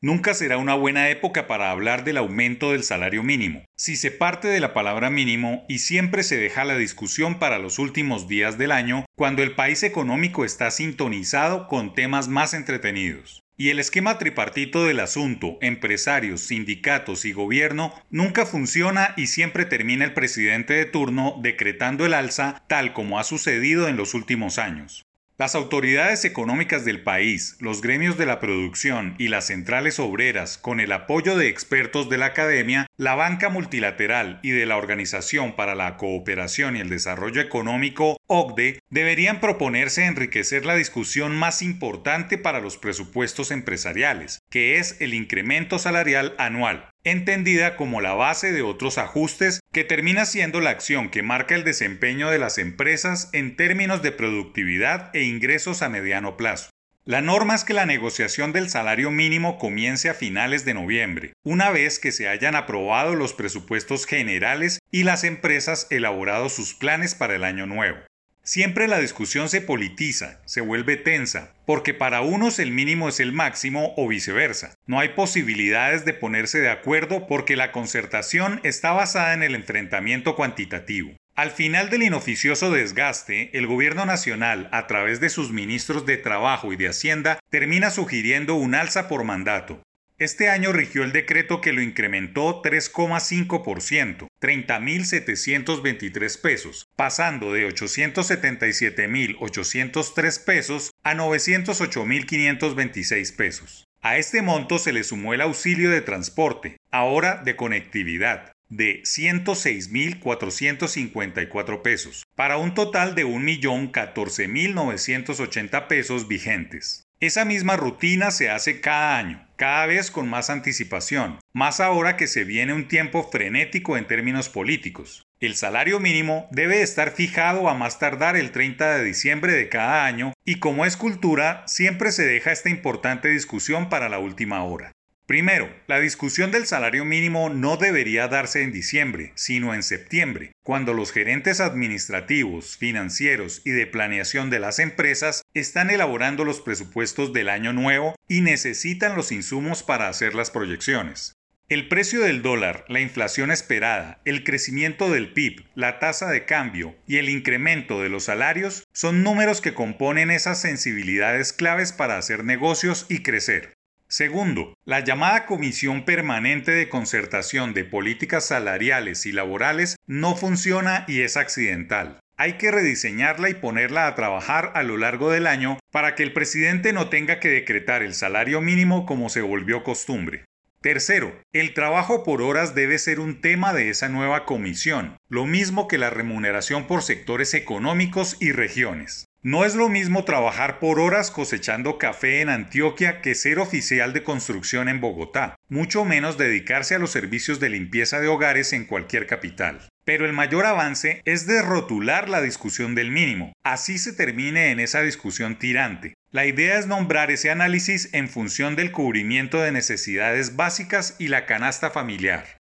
Nunca será una buena época para hablar del aumento del salario mínimo, si se parte de la palabra mínimo y siempre se deja la discusión para los últimos días del año, cuando el país económico está sintonizado con temas más entretenidos. Y el esquema tripartito del asunto, empresarios, sindicatos y gobierno, nunca funciona y siempre termina el presidente de turno decretando el alza tal como ha sucedido en los últimos años. Las autoridades económicas del país, los gremios de la producción y las centrales obreras, con el apoyo de expertos de la academia, la banca multilateral y de la Organización para la Cooperación y el Desarrollo Económico, OCDE, deberían proponerse enriquecer la discusión más importante para los presupuestos empresariales, que es el incremento salarial anual entendida como la base de otros ajustes que termina siendo la acción que marca el desempeño de las empresas en términos de productividad e ingresos a mediano plazo. La norma es que la negociación del salario mínimo comience a finales de noviembre, una vez que se hayan aprobado los presupuestos generales y las empresas elaborado sus planes para el año nuevo. Siempre la discusión se politiza, se vuelve tensa, porque para unos el mínimo es el máximo o viceversa. No hay posibilidades de ponerse de acuerdo porque la concertación está basada en el enfrentamiento cuantitativo. Al final del inoficioso desgaste, el gobierno nacional, a través de sus ministros de Trabajo y de Hacienda, termina sugiriendo un alza por mandato, este año rigió el decreto que lo incrementó 3,5%, 30.723 pesos, pasando de 877.803 pesos a 908.526 pesos. A este monto se le sumó el auxilio de transporte, ahora de conectividad, de 106.454 pesos, para un total de 1.014.980 pesos vigentes. Esa misma rutina se hace cada año, cada vez con más anticipación, más ahora que se viene un tiempo frenético en términos políticos. El salario mínimo debe estar fijado a más tardar el 30 de diciembre de cada año y como es cultura, siempre se deja esta importante discusión para la última hora. Primero, la discusión del salario mínimo no debería darse en diciembre, sino en septiembre, cuando los gerentes administrativos, financieros y de planeación de las empresas están elaborando los presupuestos del año nuevo y necesitan los insumos para hacer las proyecciones. El precio del dólar, la inflación esperada, el crecimiento del PIB, la tasa de cambio y el incremento de los salarios son números que componen esas sensibilidades claves para hacer negocios y crecer. Segundo, la llamada Comisión Permanente de Concertación de Políticas Salariales y Laborales no funciona y es accidental. Hay que rediseñarla y ponerla a trabajar a lo largo del año para que el presidente no tenga que decretar el salario mínimo como se volvió costumbre. Tercero, el trabajo por horas debe ser un tema de esa nueva comisión, lo mismo que la remuneración por sectores económicos y regiones. No es lo mismo trabajar por horas cosechando café en Antioquia que ser oficial de construcción en Bogotá, mucho menos dedicarse a los servicios de limpieza de hogares en cualquier capital. Pero el mayor avance es derrotular la discusión del mínimo, así se termine en esa discusión tirante. La idea es nombrar ese análisis en función del cubrimiento de necesidades básicas y la canasta familiar.